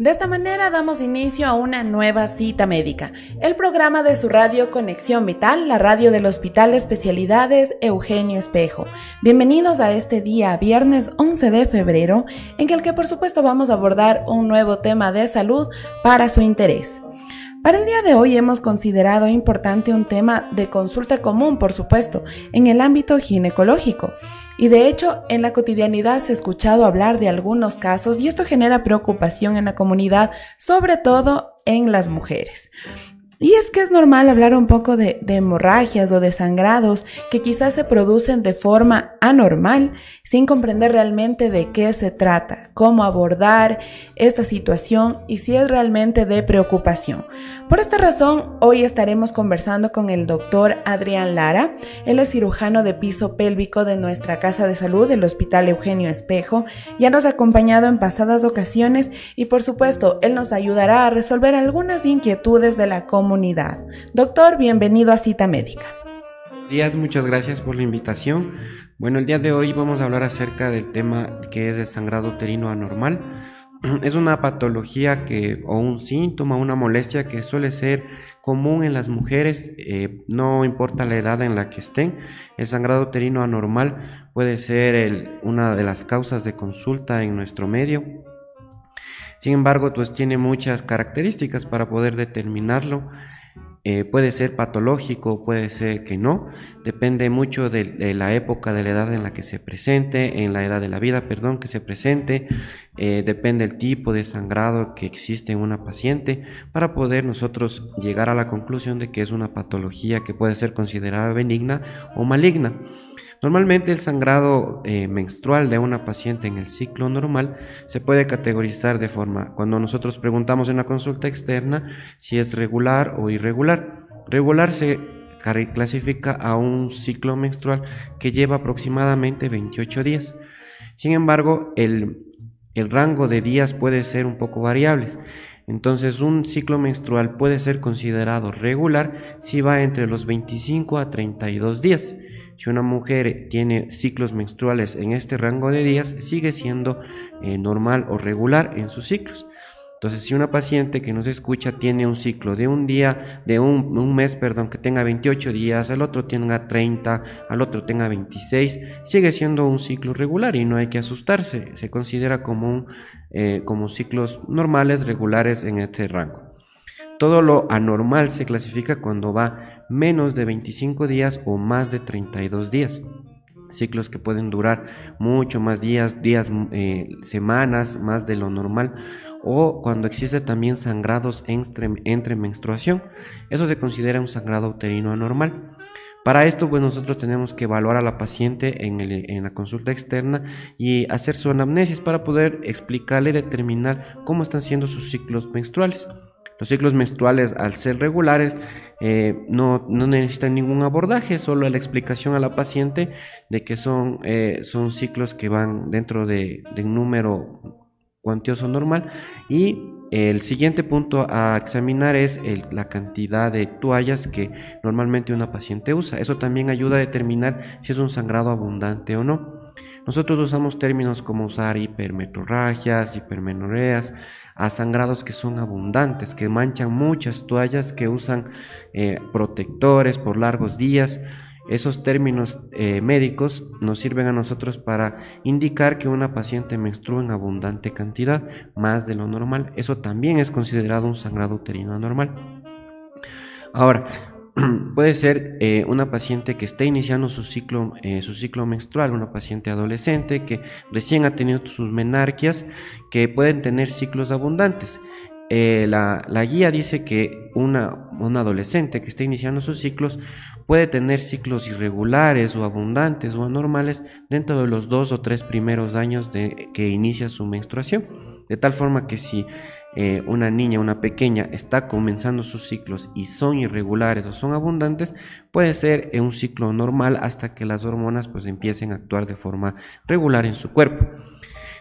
De esta manera damos inicio a una nueva cita médica, el programa de su radio Conexión Vital, la radio del Hospital de Especialidades Eugenio Espejo. Bienvenidos a este día, viernes 11 de febrero, en el que por supuesto vamos a abordar un nuevo tema de salud para su interés. Para el día de hoy hemos considerado importante un tema de consulta común, por supuesto, en el ámbito ginecológico. Y de hecho, en la cotidianidad se ha escuchado hablar de algunos casos y esto genera preocupación en la comunidad, sobre todo en las mujeres. Y es que es normal hablar un poco de, hemorragias o de sangrados que quizás se producen de forma anormal sin comprender realmente de qué se trata, cómo abordar esta situación y si es realmente de preocupación. Por esta razón, hoy estaremos conversando con el doctor Adrián Lara. Él es cirujano de piso pélvico de nuestra Casa de Salud del Hospital Eugenio Espejo. Ya nos ha acompañado en pasadas ocasiones y por supuesto, él nos ayudará a resolver algunas inquietudes de la comunidad Doctor, bienvenido a Cita Médica. Días, muchas gracias por la invitación. Bueno, el día de hoy vamos a hablar acerca del tema que es el sangrado uterino anormal. Es una patología que, o un síntoma, una molestia que suele ser común en las mujeres, eh, no importa la edad en la que estén. El sangrado uterino anormal puede ser una de las causas de consulta en nuestro medio. Sin embargo, pues tiene muchas características para poder determinarlo. Eh, puede ser patológico, puede ser que no, depende mucho de, la época, de la edad en la que se presente, en la edad de la vida, perdón, que se presente, eh, depende el tipo de sangrado que existe en una paciente, para poder nosotros llegar a la conclusión de que es una patología que puede ser considerada benigna o maligna. Normalmente el sangrado eh, menstrual de una paciente en el ciclo normal se puede categorizar de forma, cuando nosotros preguntamos en la consulta externa si es regular o irregular. Regular se clasifica a un ciclo menstrual que lleva aproximadamente 28 días. Sin embargo, el, el rango de días puede ser un poco variables. Entonces un ciclo menstrual puede ser considerado regular si va entre los 25 a 32 días. Si una mujer tiene ciclos menstruales en este rango de días, sigue siendo eh, normal o regular en sus ciclos. Entonces, si una paciente que nos escucha tiene un ciclo de un día, de un, mes, perdón, que tenga 28 días, al otro tenga 30, al otro tenga 26, sigue siendo un ciclo regular y no hay que asustarse. Se considera como, eh, como ciclos normales, regulares en este rango. Todo lo anormal se clasifica cuando va menos de 25 días o más de 32 días. Ciclos que pueden durar mucho más días, días, eh, semanas, más de lo normal, o cuando existe también sangrados entre, entre menstruación. Eso se considera un sangrado uterino anormal. Para esto, pues nosotros tenemos que evaluar a la paciente en, en, la consulta externa y hacer su anamnesis para poder explicarle y determinar cómo están siendo sus ciclos menstruales. Los ciclos menstruales, al ser regulares, eh, no, necesitan ningún abordaje, solo la explicación a la paciente de que son, eh, son ciclos que van dentro de, un número cuantioso normal. Y el siguiente punto a examinar es la cantidad de toallas que normalmente una paciente usa. Eso también ayuda a determinar si es un sangrado abundante o no. Nosotros usamos términos como usar hipermetrorragias, hipermenoreas, a sangrados que son abundantes, que manchan muchas toallas, que usan eh, protectores por largos días. Esos términos eh, médicos nos sirven a nosotros para indicar que una paciente menstrua en abundante cantidad, más de lo normal. Eso también es considerado un sangrado uterino anormal. Ahora, puede ser eh, una paciente que está iniciando su ciclo, eh, su ciclo menstrual, una paciente adolescente que recién ha tenido sus menarquias, que pueden tener ciclos abundantes. eh, la, guía dice que una, adolescente que está iniciando sus ciclos puede tener ciclos irregulares o abundantes o anormales dentro de los dos o tres primeros años de que inicia su menstruación. De tal forma que si eh, una niña, una pequeña, está comenzando sus ciclos y son irregulares o son abundantes, puede ser un ciclo normal hasta que las hormonas pues empiecen a actuar de forma regular en su cuerpo.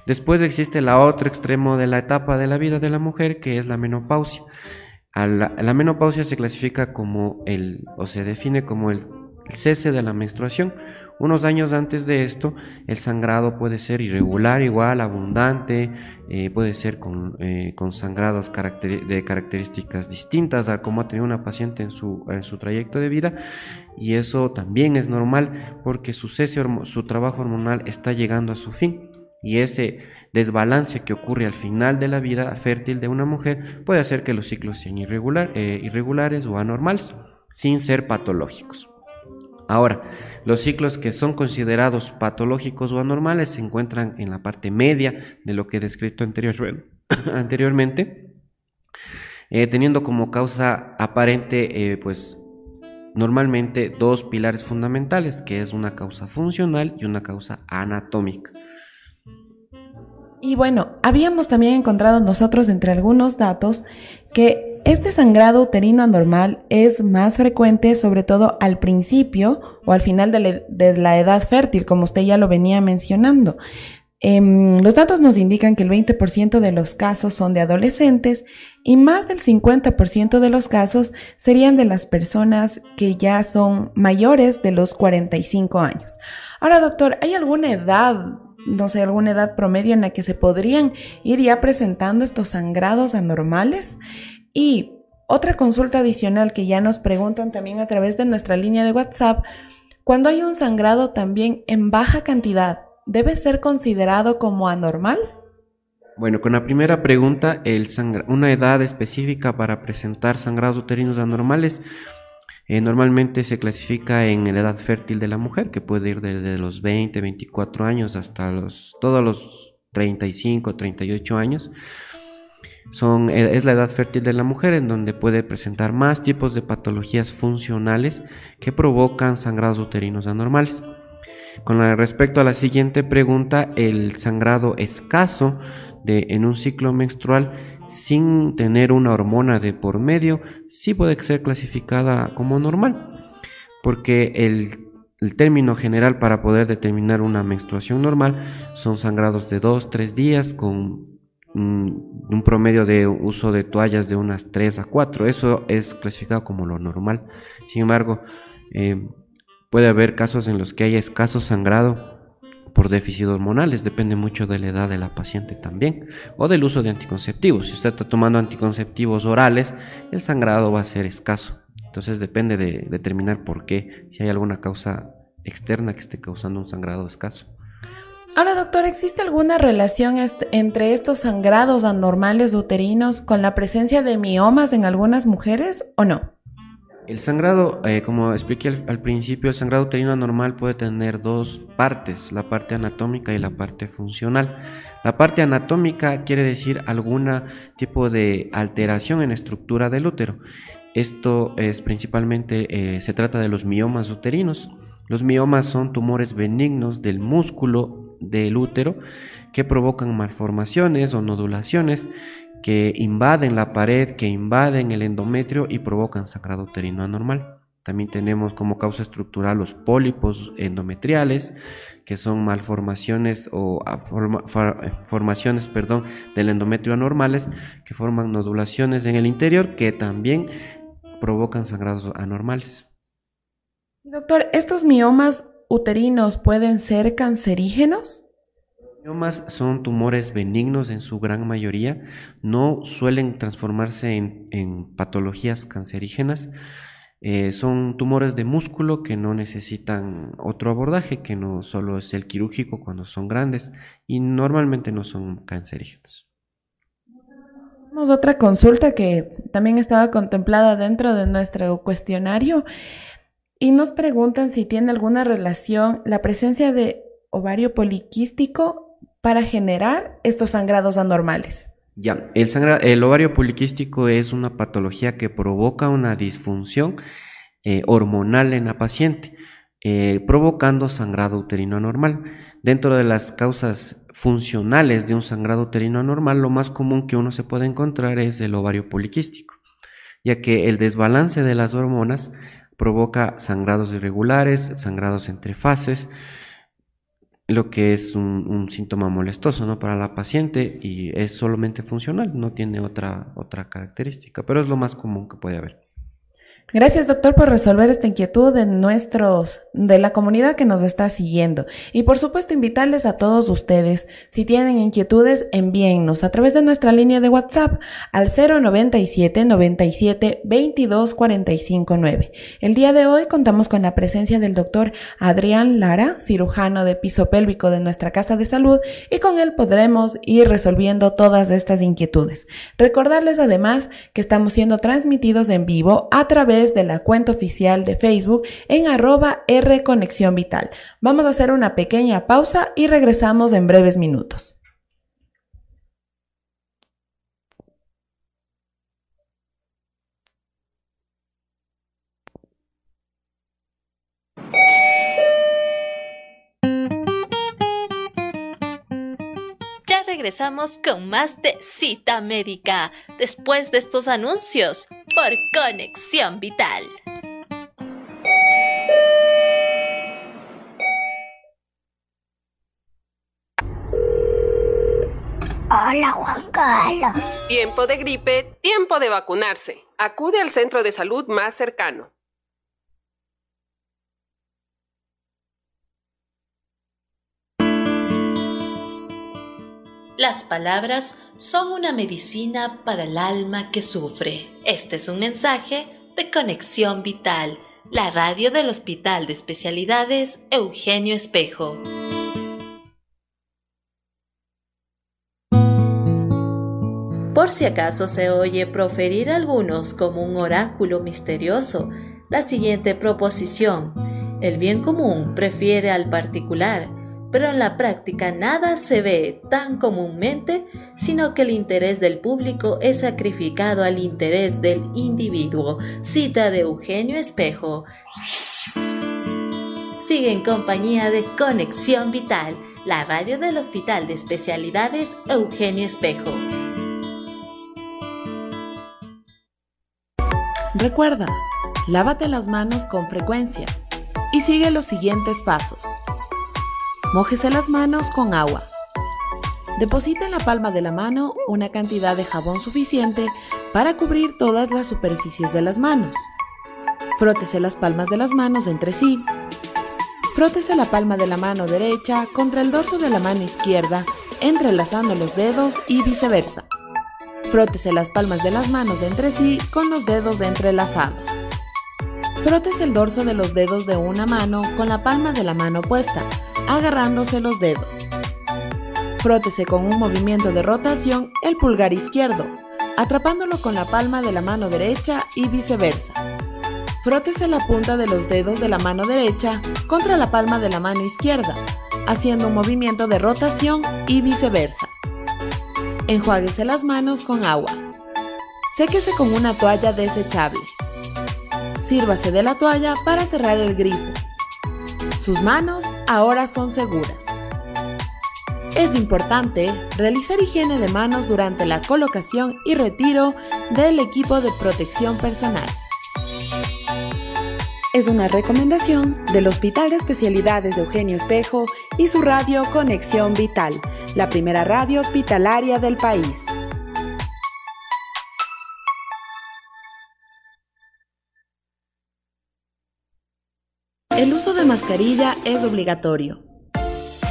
Después existe la otro extremo de la etapa de la vida de la mujer, que es la menopausia. la, menopausia se clasifica como el, o se define como el cese de la menstruación. Unos años antes de esto, el sangrado puede ser irregular, igual, abundante, eh, puede ser con, eh, sangrados de características distintas a como ha tenido una paciente en su, trayecto de vida. Y eso también es normal porque su, cese, su trabajo hormonal está llegando a su fin. Y ese desbalance que ocurre al final de la vida fértil de una mujer puede hacer que los ciclos sean eh, irregulares o anormales, sin ser patológicos. Ahora, los ciclos que son considerados patológicos o anormales se encuentran en la parte media de lo que he descrito anteriormente, eh, teniendo como causa aparente, eh, pues, normalmente dos pilares fundamentales, que es una causa funcional y una causa anatómica. Y bueno, habíamos también encontrado nosotros entre algunos datos que este sangrado uterino anormal es más frecuente sobre todo al principio o al final de la, edad fértil, como usted ya lo venía mencionando. Em, los datos nos indican que el 20% de los casos son de adolescentes y más del 50% de los casos serían de las personas que ya son mayores de los 45 años. Ahora, doctor, ¿hay alguna edad no sé, alguna edad promedio en la que se podrían ir ya presentando estos sangrados anormales. Y otra consulta adicional que ya nos preguntan también a través de nuestra línea de WhatsApp, cuando hay un sangrado también en baja cantidad, ¿debe ser considerado como anormal? Bueno, con la primera pregunta, una edad específica para presentar sangrados uterinos anormales eh, normalmente se clasifica en la edad fértil de la mujer, que puede ir desde los 20, 24 años hasta los, todos los 35, 38 años. Eh, es la edad fértil de la mujer en donde puede presentar más tipos de patologías funcionales que provocan sangrados uterinos anormales. Con respecto a la siguiente pregunta, el sangrado escaso en un ciclo menstrual sin tener una hormona de por medio sí puede ser clasificada como normal, porque el, término general para poder determinar una menstruación normal son sangrados de 2-3 días con un promedio de uso de toallas de unas 3 a 4. Eso es clasificado como lo normal. Sin embargo, eh, puede haber casos en los que haya escaso sangrado por déficit hormonales, depende mucho de la edad de la paciente también, o del uso de anticonceptivos. Si usted está tomando anticonceptivos orales, el sangrado va a ser escaso. Entonces depende de determinar por qué, si hay alguna causa externa que esté causando un sangrado escaso. Ahora, doctor, ¿existe alguna relación entre estos sangrados anormales uterinos con la presencia de miomas en algunas mujeres o no? El sangrado, eh, como expliqué al, principio, el sangrado uterino anormal puede tener dos partes, la parte anatómica y la parte funcional. La parte anatómica quiere decir algún tipo de alteración en estructura del útero. Esto es principalmente, eh, se trata de los miomas uterinos. Los miomas son tumores benignos del músculo del útero que provocan malformaciones o nodulaciones que invaden la pared, que invaden el endometrio y provocan sangrado uterino anormal. También tenemos como causa estructural los pólipos endometriales, que son malformaciones o formaciones perdón, del endometrio anormales que forman nodulaciones en el interior que también provocan sangrados anormales. Doctor, ¿estos miomas uterinos pueden ser cancerígenos? miomas son tumores benignos en su gran mayoría, no suelen transformarse en, patologías cancerígenas. Eh, son tumores de músculo que no necesitan otro abordaje, que no solo es el quirúrgico cuando son grandes y normalmente no son cancerígenos. Tenemos otra consulta que también estaba contemplada dentro de nuestro cuestionario y nos preguntan si tiene alguna relación la presencia de ovario poliquístico para generar estos sangrados anormales? Ya, el, ovario poliquístico es una patología que provoca una disfunción eh, hormonal en la paciente, eh, provocando sangrado uterino anormal. Dentro de las causas funcionales de un sangrado uterino anormal, lo más común que uno se puede encontrar es el ovario poliquístico, ya que el desbalance de las hormonas provoca sangrados irregulares, sangrados entre fases, lo que es un, síntoma molestoso ¿no? para la paciente y es solamente funcional, no tiene otra, otra característica, pero es lo más común que puede haber. Gracias, doctor, por resolver esta inquietud de nuestros, de la comunidad que nos está siguiendo. Y por supuesto, invitarles a todos ustedes, si tienen inquietudes, envíennos a través de nuestra línea de WhatsApp al 097 97 22 45 9. El día de hoy contamos con la presencia del doctor Adrián Lara, cirujano de piso pélvico de nuestra casa de salud, y con él podremos ir resolviendo todas estas inquietudes. Recordarles además que estamos siendo transmitidos en vivo a través de la cuenta oficial de Facebook en arroba R Conexión Vital. Vamos a hacer una pequeña pausa y regresamos en breves minutos. Ya regresamos con más de cita médica después de estos anuncios por Conexión Vital. Hola Juan Carlos. Tiempo de gripe, tiempo de vacunarse. Acude al centro de salud más cercano. Las palabras son una medicina para el alma que sufre. Este es un mensaje de Conexión Vital, la radio del Hospital de Especialidades Eugenio Espejo. Por si acaso se oye proferir algunos como un oráculo misterioso, la siguiente proposición, el bien común prefiere al particular, pero en la práctica nada se ve tan comúnmente, sino que el interés del público es sacrificado al interés del individuo. Cita de Eugenio Espejo. Sigue en compañía de Conexión Vital, la radio del Hospital de Especialidades Eugenio Espejo. Recuerda, lávate las manos con frecuencia y sigue los siguientes pasos. Mójese las manos con agua. Deposita en la palma de la mano una cantidad de jabón suficiente para cubrir todas las superficies de las manos. Frótese las palmas de las manos entre sí. Frótese la palma de la mano derecha contra el dorso de la mano izquierda, entrelazando los dedos y viceversa. Frótese las palmas de las manos entre sí con los dedos entrelazados. Frótese el dorso de los dedos de una mano con la palma de la mano opuesta agarrándose los dedos. Frótese con un movimiento de rotación el pulgar izquierdo, atrapándolo con la palma de la mano derecha y viceversa. Frótese la punta de los dedos de la mano derecha contra la palma de la mano izquierda, haciendo un movimiento de rotación y viceversa. Enjuáguese las manos con agua. Séquese con una toalla desechable. Sírvase de la toalla para cerrar el grifo. Sus manos ahora son seguras. Es importante realizar higiene de manos durante la colocación y retiro del equipo de protección personal. Es una recomendación del Hospital de Especialidades de Eugenio Espejo y su radio Conexión Vital, la primera radio hospitalaria del país. El uso mascarilla es obligatorio.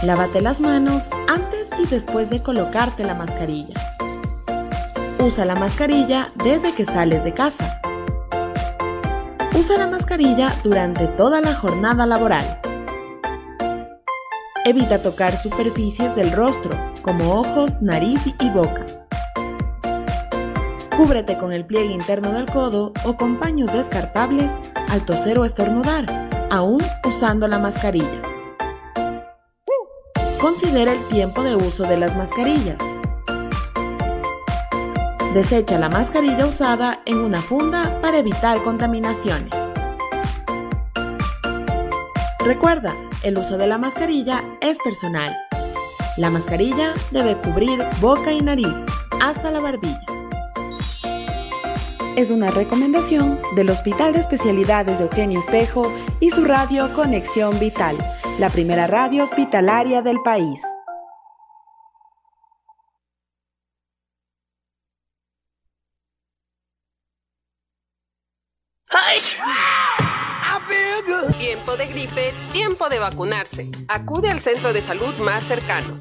Lávate las manos antes y después de colocarte la mascarilla. Usa la mascarilla desde que sales de casa. Usa la mascarilla durante toda la jornada laboral. Evita tocar superficies del rostro, como ojos, nariz y boca. Cúbrete con el pliegue interno del codo o con paños descartables al toser o estornudar aún usando la mascarilla. Considera el tiempo de uso de las mascarillas. Desecha la mascarilla usada en una funda para evitar contaminaciones. Recuerda, el uso de la mascarilla es personal. La mascarilla debe cubrir boca y nariz hasta la barbilla. Es una recomendación del Hospital de Especialidades de Eugenio Espejo y su radio Conexión Vital, la primera radio hospitalaria del país. Tiempo de gripe, tiempo de vacunarse. Acude al centro de salud más cercano.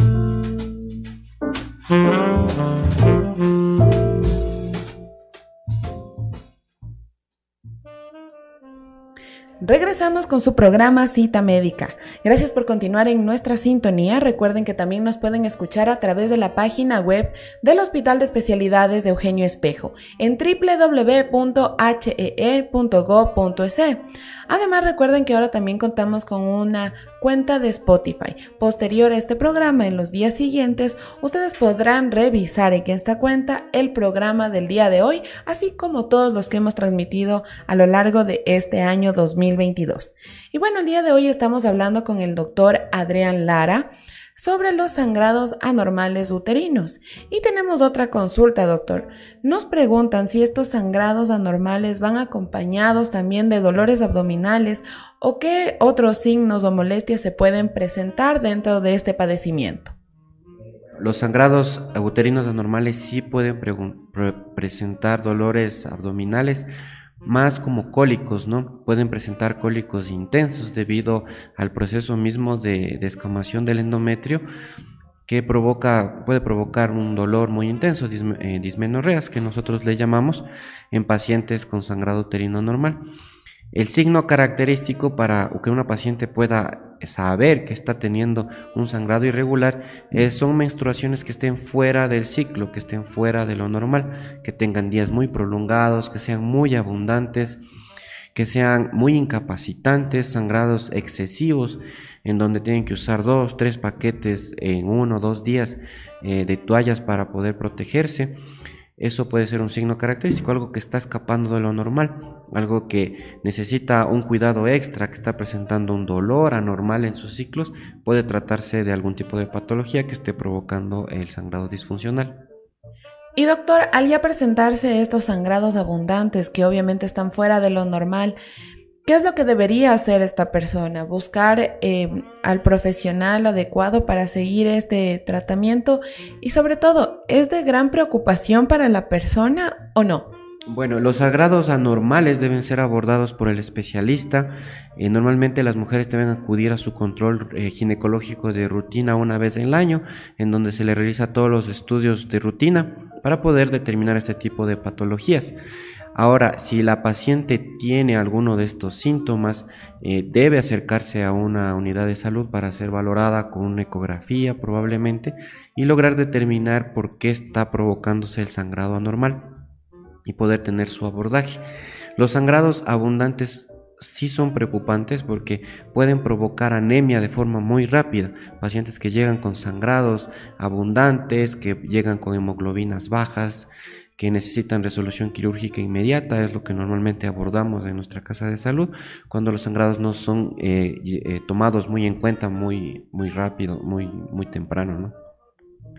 Regresamos con su programa Cita Médica. Gracias por continuar en nuestra sintonía. Recuerden que también nos pueden escuchar a través de la página web del Hospital de Especialidades de Eugenio Espejo en www.hee.gov.es. Además, recuerden que ahora también contamos con una cuenta de Spotify. Posterior a este programa, en los días siguientes, ustedes podrán revisar en esta cuenta el programa del día de hoy, así como todos los que hemos transmitido a lo largo de este año 2022. Y bueno, el día de hoy estamos hablando con el doctor Adrián Lara sobre los sangrados anormales uterinos. Y tenemos otra consulta, doctor. Nos preguntan si estos sangrados anormales van acompañados también de dolores abdominales o qué otros signos o molestias se pueden presentar dentro de este padecimiento. Los sangrados uterinos anormales sí pueden presentar dolores abdominales, más como cólicos, ¿no? Pueden presentar cólicos intensos debido al proceso mismo de descamación del endometrio que provoca, puede provocar un dolor muy intenso, eh, dismenorreas, que nosotros le llamamos en pacientes con sangrado uterino normal. El signo característico para que una paciente pueda saber que está teniendo un sangrado irregular son menstruaciones que estén fuera del ciclo, que estén fuera de lo normal, que tengan días muy prolongados, que sean muy abundantes, que sean muy incapacitantes, sangrados excesivos, en donde tienen que usar dos, tres paquetes en uno o dos días eh, de toallas para poder protegerse. Eso puede ser un signo característico, algo que está escapando de lo normal, algo que necesita un cuidado extra, que está presentando un dolor anormal en sus ciclos, puede tratarse de algún tipo de patología que esté provocando el sangrado disfuncional. Y doctor, al ya presentarse estos sangrados abundantes que obviamente están fuera de lo normal, ¿Qué es lo que debería hacer esta persona? Buscar eh, al profesional adecuado para seguir este tratamiento y sobre todo, ¿es de gran preocupación para la persona o no? Bueno, los sagrados anormales deben ser abordados por el especialista. Eh, normalmente las mujeres deben acudir a su control eh, ginecológico de rutina una vez el año, en donde se le realiza todos los estudios de rutina para poder determinar este tipo de patologías. Ahora, si la paciente tiene alguno de estos síntomas, eh, debe acercarse a una unidad de salud para ser valorada con una ecografía probablemente y lograr determinar por qué está provocándose el sangrado anormal y poder tener su abordaje. Los sangrados abundantes sí son preocupantes porque pueden provocar anemia de forma muy rápida. Pacientes que llegan con sangrados abundantes, que llegan con hemoglobinas bajas, que necesitan resolución quirúrgica inmediata, es lo que normalmente abordamos en nuestra casa de salud, cuando los sangrados no son eh, eh, tomados muy en cuenta muy, muy rápido, muy, muy temprano, ¿no?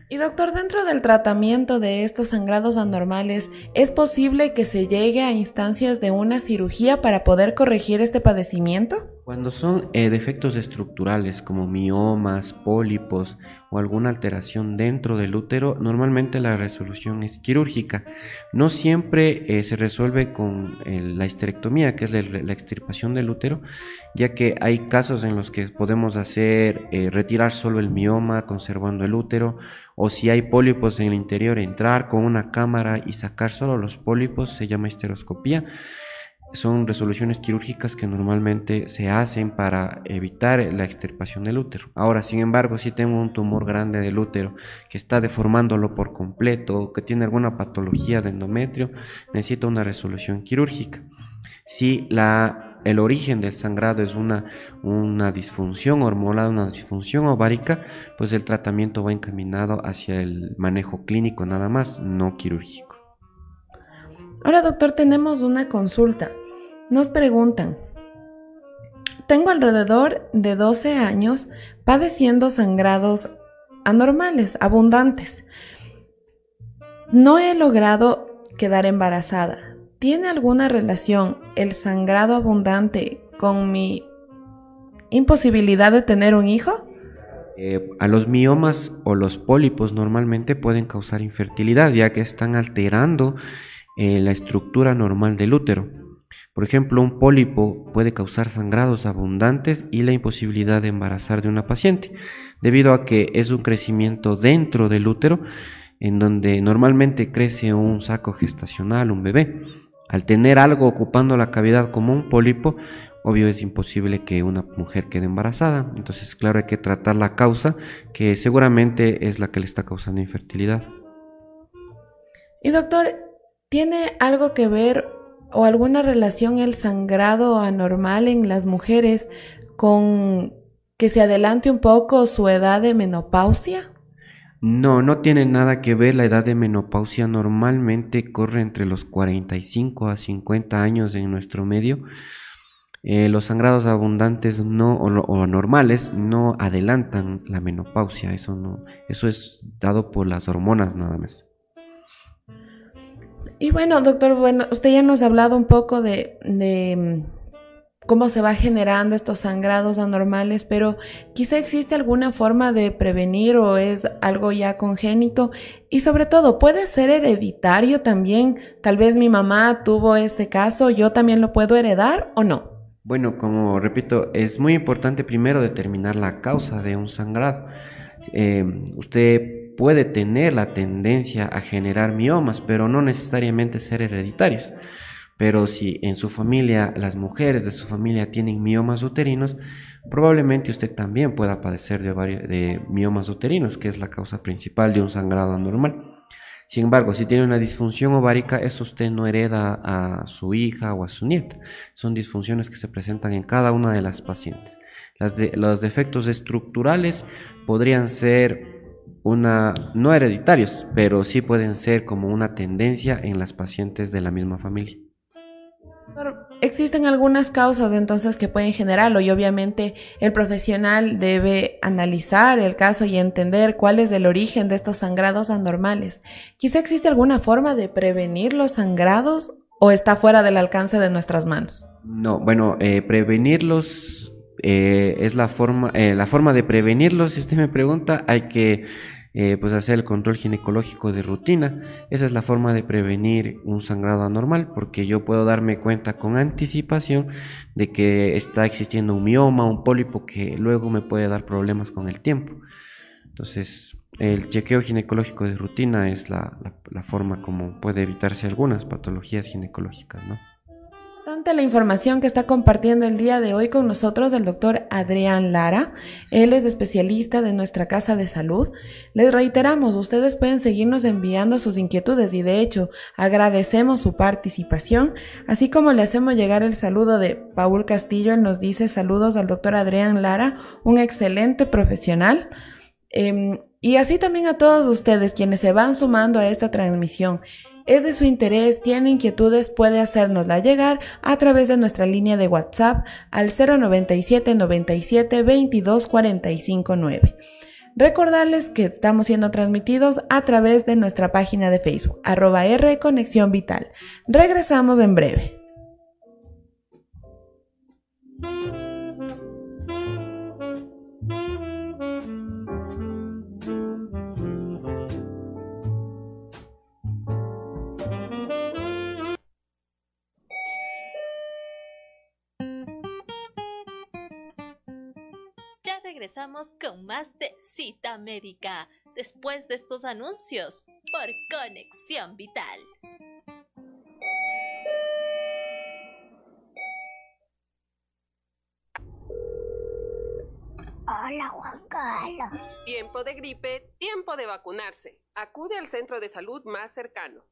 Y doctor, dentro del tratamiento de estos sangrados anormales, ¿es posible que se llegue a instancias de una cirugía para poder corregir este padecimiento? Cuando son eh, defectos estructurales como miomas, pólipos o alguna alteración dentro del útero, normalmente la resolución es quirúrgica. No siempre eh, se resuelve con la histerectomía, que es la, extirpación del útero, ya que hay casos en los que podemos hacer eh, retirar solo el mioma conservando el útero, o si hay pólipos en el interior, entrar con una cámara y sacar solo los pólipos, se llama histeroscopía son resoluciones quirúrgicas que normalmente se hacen para evitar la extirpación del útero. Ahora, sin embargo, si tengo un tumor grande del útero que está deformándolo por completo que tiene alguna patología de endometrio, necesita una resolución quirúrgica. Si la, el origen del sangrado es una, una disfunción hormonal, una disfunción ovárica, pues el tratamiento va encaminado hacia el manejo clínico nada más, no quirúrgico. Ahora, doctor, tenemos una consulta. Nos preguntan, tengo alrededor de 12 años padeciendo sangrados anormales, abundantes. No he logrado quedar embarazada. ¿Tiene alguna relación el sangrado abundante con mi imposibilidad de tener un hijo? Eh, a los miomas o los pólipos normalmente pueden causar infertilidad ya que están alterando eh, la estructura normal del útero. Por ejemplo, un pólipo puede causar sangrados abundantes y la imposibilidad de embarazar de una paciente, debido a que es un crecimiento dentro del útero, en donde normalmente crece un saco gestacional, un bebé. Al tener algo ocupando la cavidad como un pólipo, obvio es imposible que una mujer quede embarazada. Entonces, claro, hay que tratar la causa, que seguramente es la que le está causando infertilidad. Y doctor, ¿tiene algo que ver o alguna relación el sangrado anormal en las mujeres con que se adelante un poco su edad de menopausia? No, no tiene nada que ver. La edad de menopausia normalmente corre entre los 45 a 50 años en nuestro medio. Eh, los sangrados abundantes no, o, o, anormales no adelantan la menopausia. Eso, no, eso es dado por las hormonas nada más. Y bueno, doctor, bueno, usted ya nos ha hablado un poco de, mm, cómo se va generando estos sangrados anormales, pero quizá existe alguna forma de prevenir o es algo ya congénito y sobre todo, ¿puede ser hereditario también? Tal vez mi mamá tuvo este caso, yo también lo puedo heredar o no. Bueno, como repito, es muy importante primero determinar la causa de un sangrado. Eh, usted puede tener la tendencia a generar miomas, pero no necesariamente ser hereditarios. Pero si en su familia, las mujeres de su familia tienen miomas uterinos, probablemente usted también pueda padecer de, de miomas uterinos, que es la causa principal de un sangrado anormal. Sin embargo, si tiene una disfunción ovárica, eso usted no hereda a su hija o a su nieta. Son disfunciones que se presentan en cada una de las pacientes. los defectos estructurales podrían ser una, no hereditarios, pero sí pueden ser como una tendencia en las pacientes de la misma familia. Existen algunas causas entonces que pueden generarlo y obviamente el profesional debe analizar el caso y entender cuál es el origen de estos sangrados anormales. Quizá existe alguna forma de prevenir los sangrados o está fuera del alcance de nuestras manos. No, bueno, eh, prevenirlos eh, es la forma, eh, la forma de prevenirlo, si usted me pregunta, hay que eh, pues hacer el control ginecológico de rutina. Esa es la forma de prevenir un sangrado anormal, porque yo puedo darme cuenta con anticipación de que está existiendo un mioma, un pólipo que luego me puede dar problemas con el tiempo. Entonces, el chequeo ginecológico de rutina es la, la forma como puede evitarse algunas patologías ginecológicas, ¿no? La información que está compartiendo el día de hoy con nosotros el doctor Adrián Lara. Él es especialista de nuestra casa de salud. Les reiteramos, ustedes pueden seguirnos enviando sus inquietudes y de hecho agradecemos su participación, así como le hacemos llegar el saludo de Paul Castillo. Él nos dice saludos al doctor Adrián Lara, un excelente profesional. Em, y así también a todos ustedes quienes se van sumando a esta transmisión es de su interés, tiene inquietudes, puede hacérnosla llegar a través de nuestra línea de WhatsApp al 097 97 22 45 9. Recordarles que estamos siendo transmitidos a través de nuestra página de Facebook, arroba R Conexión Vital. Regresamos en breve. Regresamos con más de Cita Médica después de estos anuncios por Conexión Vital. Hola Juan Carlos. Tiempo de gripe, tiempo de vacunarse. Acude al centro de salud más cercano.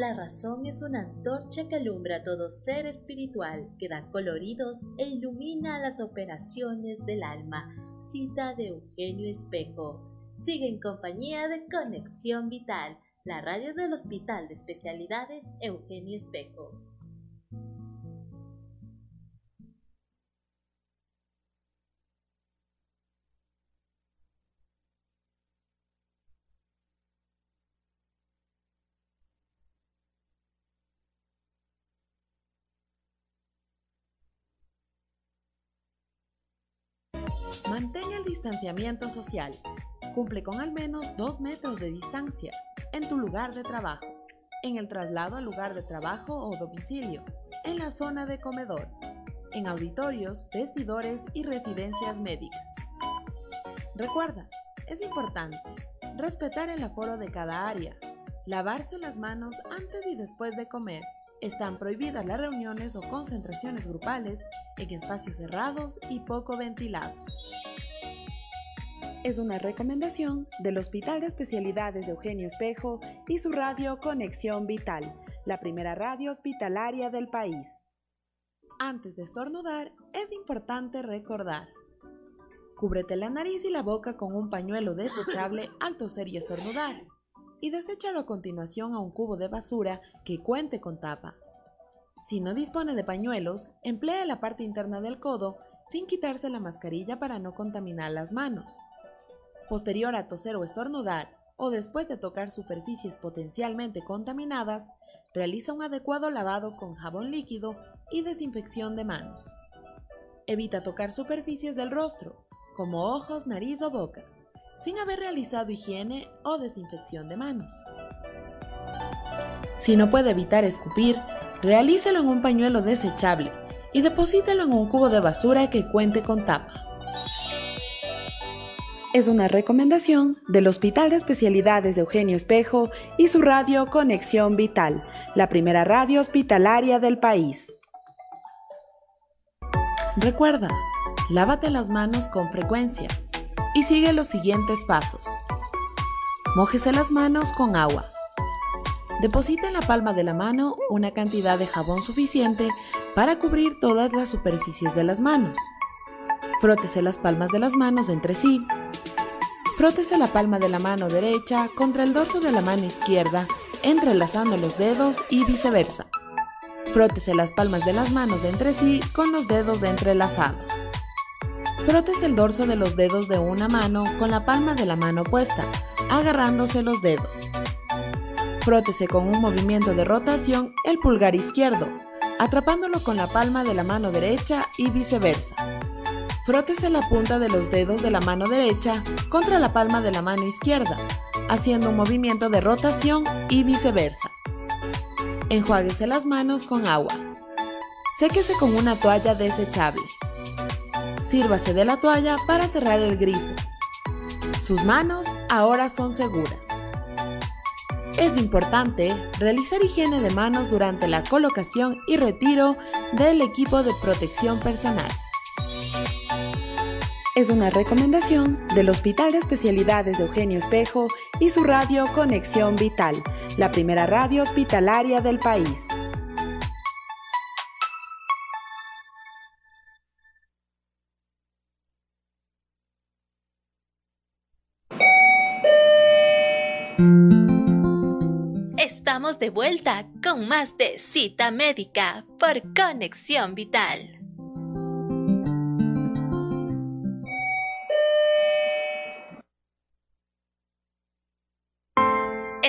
La razón es una antorcha que alumbra todo ser espiritual, que da coloridos e ilumina las operaciones del alma. Cita de Eugenio Espejo. Sigue en compañía de Conexión Vital, la radio del Hospital de Especialidades Eugenio Espejo. Mantén el distanciamiento social. Cumple con al menos 2 metros de distancia en tu lugar de trabajo, en el traslado al lugar de trabajo o domicilio, en la zona de comedor, en auditorios, vestidores y residencias médicas. Recuerda, es importante respetar el aforo de cada área, lavarse las manos antes y después de comer. Están prohibidas las reuniones o concentraciones grupales en espacios cerrados y poco ventilados. Es una recomendación del Hospital de Especialidades de Eugenio Espejo y su radio Conexión Vital, la primera radio hospitalaria del país. Antes de estornudar, es importante recordar. Cúbrete la nariz y la boca con un pañuelo desechable al toser y estornudar y deséchalo a continuación a un cubo de basura que cuente con tapa. Si no dispone de pañuelos, emplea la parte interna del codo sin quitarse la mascarilla para no contaminar las manos. Posterior a toser o estornudar, o después de tocar superficies potencialmente contaminadas, realiza un adecuado lavado con jabón líquido y desinfección de manos. Evita tocar superficies del rostro, como ojos, nariz o boca sin haber realizado higiene o desinfección de manos. Si no puede evitar escupir, realícelo en un pañuelo desechable y deposítelo en un cubo de basura que cuente con tapa. Es una recomendación del Hospital de Especialidades de Eugenio Espejo y su radio Conexión Vital, la primera radio hospitalaria del país. Recuerda, lávate las manos con frecuencia y sigue los siguientes pasos. Mójese las manos con agua. Deposita en la palma de la mano una cantidad de jabón suficiente para cubrir todas las superficies de las manos. Frótese las palmas de las manos entre sí. Frótese la palma de la mano derecha contra el dorso de la mano izquierda, entrelazando los dedos y viceversa. Frótese las palmas de las manos entre sí con los dedos entrelazados. Frotes el dorso de los dedos de una mano con la palma de la mano opuesta, agarrándose los dedos. Frótese con un movimiento de rotación el pulgar izquierdo, atrapándolo con la palma de la mano derecha y viceversa. Frótese la punta de los dedos de la mano derecha contra la palma de la mano izquierda, haciendo un movimiento de rotación y viceversa. Enjuáguese las manos con agua. Séquese con una toalla desechable. Sírvase de la toalla para cerrar el grifo. Sus manos ahora son seguras. Es importante realizar higiene de manos durante la colocación y retiro del equipo de protección personal. Es una recomendación del Hospital de Especialidades de Eugenio Espejo y su radio Conexión Vital, la primera radio hospitalaria del país. Estamos de vuelta con más de cita médica por Conexión Vital.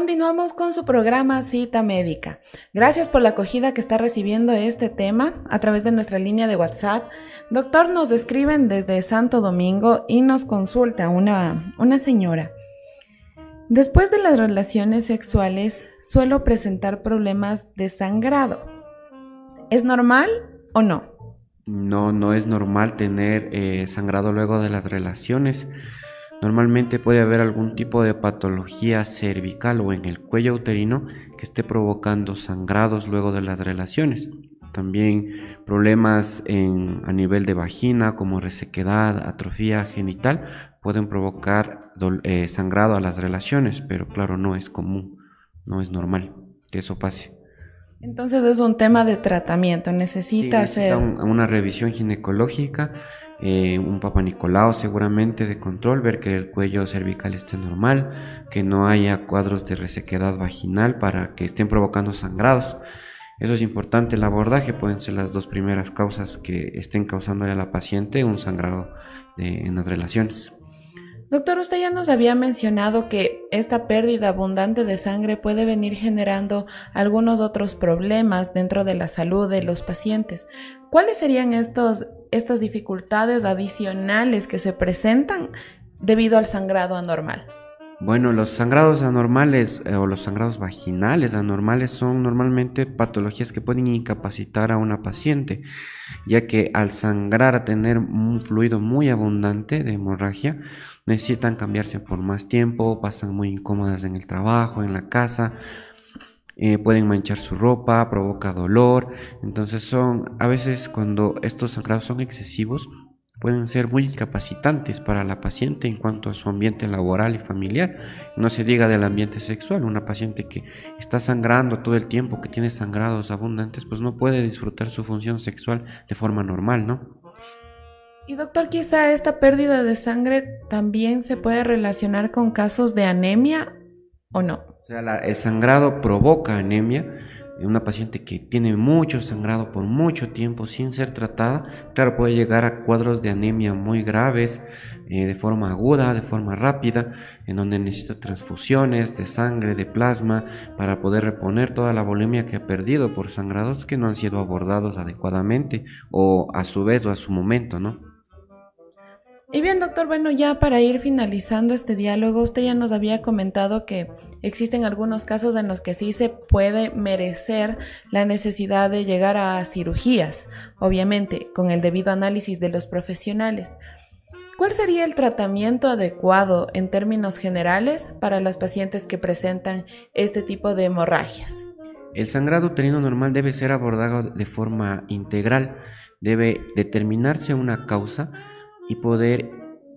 Continuamos con su programa Cita Médica. Gracias por la acogida que está recibiendo este tema a través de nuestra línea de WhatsApp. Doctor, nos describen desde Santo Domingo y nos consulta una, una señora. Después de las relaciones sexuales suelo presentar problemas de sangrado. ¿Es normal o no? No, no es normal tener eh, sangrado luego de las relaciones. Normalmente puede haber algún tipo de patología cervical o en el cuello uterino que esté provocando sangrados luego de las relaciones. También problemas a nivel de vagina como resequedad, atrofia genital pueden provocar eh, sangrado a las relaciones, pero claro, no es común, no es normal que eso pase. Entonces es un tema de tratamiento, necesita hacer... una revisión ginecológica eh, un Papa Nicolau seguramente de control, ver que el cuello cervical esté normal, que no haya cuadros de resequedad vaginal para que estén provocando sangrados. Eso es importante, el abordaje pueden ser las dos primeras causas que estén causándole a la paciente un sangrado en las relaciones. Doctor, usted ya nos había mencionado que esta pérdida abundante de sangre puede venir generando algunos otros problemas dentro de la salud de los pacientes. ¿Cuáles serían estos estas dificultades adicionales que se presentan debido al sangrado anormal? Bueno, los sangrados anormales eh, o los sangrados vaginales anormales son normalmente patologías que pueden incapacitar a una paciente, ya que al sangrar, a tener un fluido muy abundante de hemorragia, necesitan cambiarse por más tiempo, pasan muy incómodas en el trabajo, en la casa, eh, pueden manchar su ropa, provoca dolor. Entonces son, a veces cuando estos sangrados son excesivos, pueden ser muy incapacitantes para la paciente en cuanto a su ambiente laboral y familiar. No se diga del ambiente sexual. Una paciente que está sangrando todo el tiempo, que tiene sangrados abundantes, pues no puede disfrutar su función sexual de forma normal, ¿no? Y doctor, quizá esta pérdida de sangre también se puede relacionar con casos de anemia o no sea, el sangrado provoca anemia. Una paciente que tiene mucho sangrado por mucho tiempo sin ser tratada, claro, puede llegar a cuadros de anemia muy graves, eh, de forma aguda, de forma rápida, en donde necesita transfusiones de sangre, de plasma, para poder reponer toda la bulimia que ha perdido por sangrados que no han sido abordados adecuadamente o a su vez o a su momento, ¿no? Y bien, doctor, bueno, ya para ir finalizando este diálogo, usted ya nos había comentado que existen algunos casos en los que sí se puede merecer la necesidad de llegar a cirugías, obviamente con el debido análisis de los profesionales. ¿Cuál sería el tratamiento adecuado en términos generales para las pacientes que presentan este tipo de hemorragias? El sangrado uterino normal debe ser abordado de forma integral, debe determinarse una causa, y poder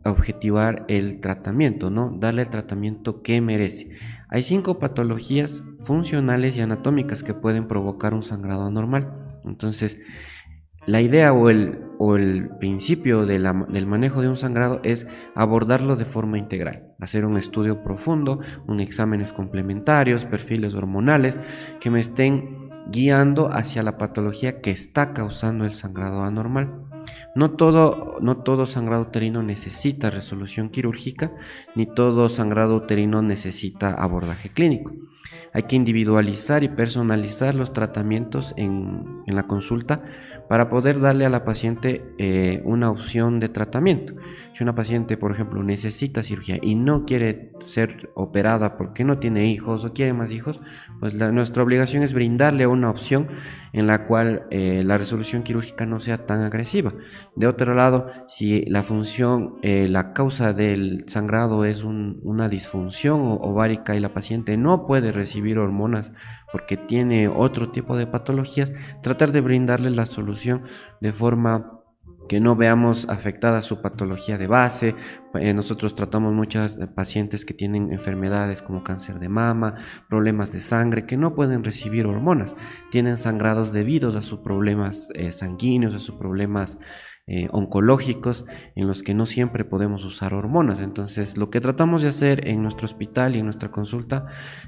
objetivar el tratamiento, ¿no? Darle el tratamiento que merece. Hay cinco patologías funcionales y anatómicas que pueden provocar un sangrado anormal. Entonces, la idea o el, o el principio del manejo de un sangrado es abordarlo de forma integral, hacer un estudio profundo, un exámenes complementarios, perfiles hormonales que me estén guiando hacia la patología que está causando el sangrado anormal. No todo, no todo sangrado uterino necesita resolución quirúrgica, ni todo sangrado uterino necesita abordaje clínico. Hay que individualizar y personalizar los tratamientos en, la consulta para poder darle a la paciente eh, una opción de tratamiento. Si una paciente, por ejemplo, necesita cirugía y no quiere ser operada porque no tiene hijos o quiere más hijos, pues nuestra obligación es brindarle una opción en la cual eh, la resolución quirúrgica no sea tan agresiva. De otro lado, si la función, eh, la causa del sangrado es una disfunción ovárica y la paciente no puede recibir hormonas porque tiene otro tipo de patologías, tratar de brindarle la solución de forma que no veamos afectada su patología de base. Eh, nosotros tratamos muchas eh, pacientes que tienen enfermedades como cáncer de mama, problemas de sangre, que no pueden recibir hormonas, tienen sangrados debido a sus problemas eh, sanguíneos, a sus problemas eh, oncológicos en los que no siempre podemos usar hormonas. Entonces, lo que tratamos de hacer en nuestro hospital y en nuestra consulta,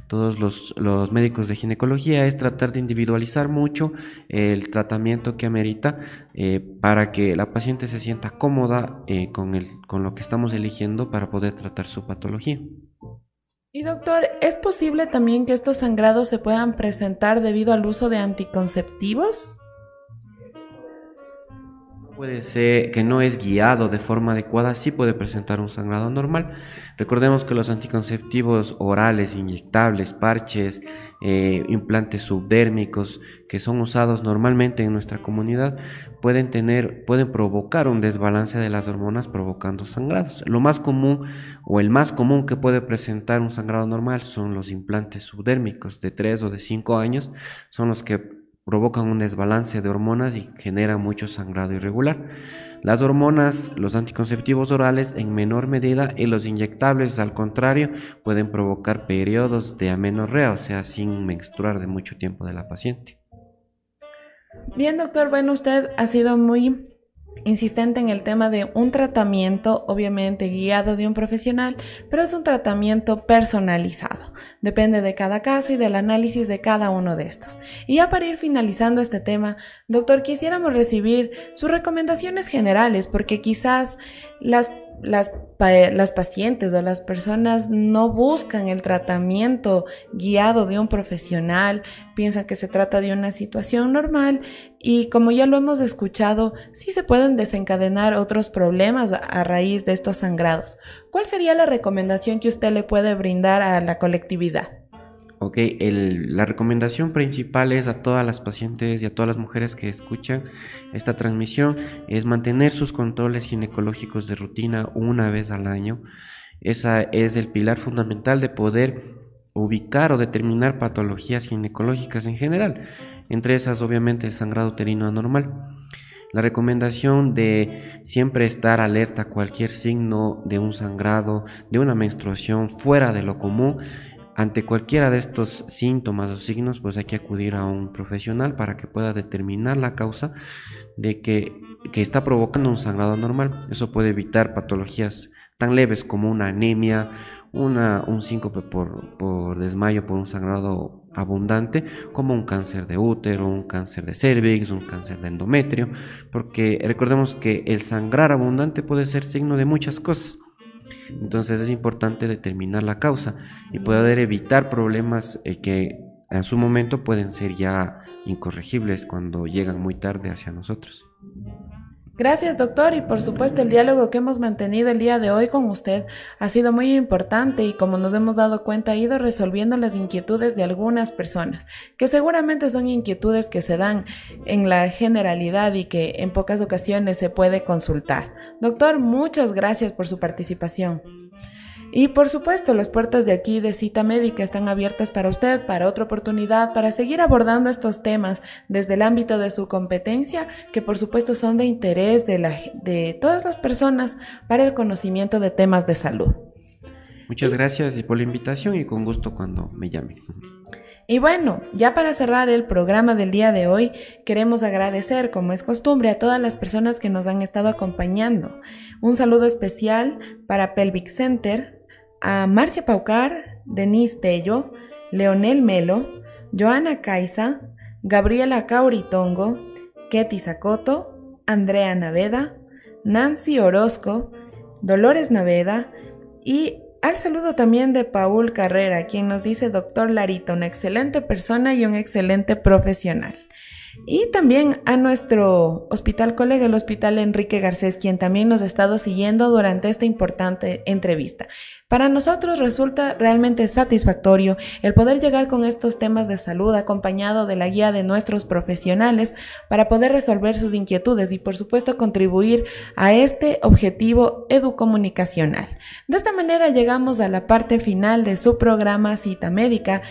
todos los, médicos de ginecología, es tratar de individualizar mucho el tratamiento que amerita eh, para que la paciente se sienta cómoda eh, con, el, con lo que estamos eligiendo para poder tratar su patología. Y doctor, ¿es posible también que estos sangrados se puedan presentar debido al uso de anticonceptivos? Puede ser que no es guiado de forma adecuada, sí puede presentar un sangrado normal. Recordemos que los anticonceptivos orales, inyectables, parches, eh, implantes subdérmicos que son usados normalmente en nuestra comunidad pueden tener, pueden provocar un desbalance de las hormonas provocando sangrados. Lo más común o el más común que puede presentar un sangrado normal son los implantes subdérmicos de 3 o de 5 años, son los que provocan un desbalance de hormonas y generan mucho sangrado irregular. Las hormonas, los anticonceptivos orales en menor medida y los inyectables, al contrario, pueden provocar periodos de amenorrea, o sea, sin menstruar de mucho tiempo de la paciente. Bien, doctor, bueno, usted ha sido muy insistente en el tema de un tratamiento, obviamente guiado de un profesional, pero es un tratamiento personalizado. Depende de cada caso y del análisis de cada uno de estos. Y ya para ir finalizando este tema, doctor, quisiéramos recibir sus recomendaciones generales, porque quizás las las, las, pacientes o las personas no buscan el tratamiento guiado de un profesional, piensan que se trata de una situación normal y como ya lo hemos escuchado, sí se pueden desencadenar otros problemas a raíz de estos sangrados. ¿Cuál sería la recomendación que usted le puede brindar a la colectividad? Ok, la recomendación principal es a todas las pacientes y a todas las mujeres que escuchan esta transmisión es mantener sus controles ginecológicos de rutina una vez al año. Esa es el pilar fundamental de poder ubicar o determinar patologías ginecológicas en general, entre esas obviamente el sangrado uterino anormal. La recomendación de siempre estar alerta a cualquier signo de un sangrado, de una menstruación fuera de lo común, ante cualquiera de estos síntomas o signos, pues hay que acudir a un profesional para que pueda determinar la causa de que, está provocando un sangrado normal. Eso puede evitar patologías tan leves como una anemia, una, un síncope por, por desmayo por un sangrado abundante, como un cáncer de útero, un cáncer de cervix, un cáncer de endometrio, porque recordemos que el sangrar abundante puede ser signo de muchas cosas. Entonces es importante determinar la causa y poder evitar problemas eh, que en su momento pueden ser ya incorregibles cuando llegan muy tarde hacia nosotros. Gracias, doctor, y por supuesto el diálogo que hemos mantenido el día de hoy con usted ha sido muy importante y como nos hemos dado cuenta ha ido resolviendo las inquietudes de algunas personas, que seguramente son inquietudes que se dan en la generalidad y que en pocas ocasiones se puede consultar. Doctor, muchas gracias por su participación. Y por supuesto, las puertas de aquí de cita médica están abiertas para usted, para otra oportunidad, para seguir abordando estos temas desde el ámbito de su competencia, que por supuesto son de interés de, la, de todas las personas para el conocimiento de temas de salud. Muchas gracias por la invitación y con gusto cuando me llamen. Y bueno, ya para cerrar el programa del día de hoy, queremos agradecer, como es costumbre, a todas las personas que nos han estado acompañando. Un saludo especial para Pelvic Center, a Marcia Paucar, Denise Tello, Leonel Melo, Joana Caiza, Gabriela Cauritongo, Ketty Sacoto, Andrea Naveda, Nancy Orozco, Dolores Naveda y al saludo también de Paul Carrera, quien nos dice doctor Larito, una excelente persona y un excelente profesional. Y también a nuestro hospital colega, el Hospital Enrique Garcés, quien también nos ha estado siguiendo durante esta importante entrevista. Para nosotros resulta realmente satisfactorio el poder llegar con estos temas de salud acompañado de la guía de nuestros profesionales para poder resolver sus inquietudes y por supuesto contribuir a este objetivo educomunicacional. De esta manera llegamos a la parte final de su programa Cita Médica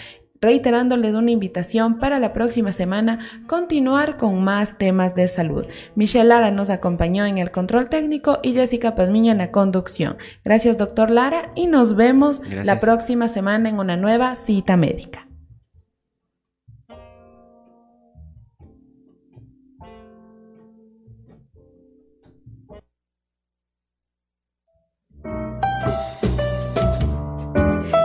reiterándoles una invitación para la próxima semana continuar con más temas de salud. Michelle Lara nos acompañó en el control técnico y Jessica Pazmiño en la conducción. Gracias, doctor Lara, y nos vemos la próxima semana en una nueva cita médica.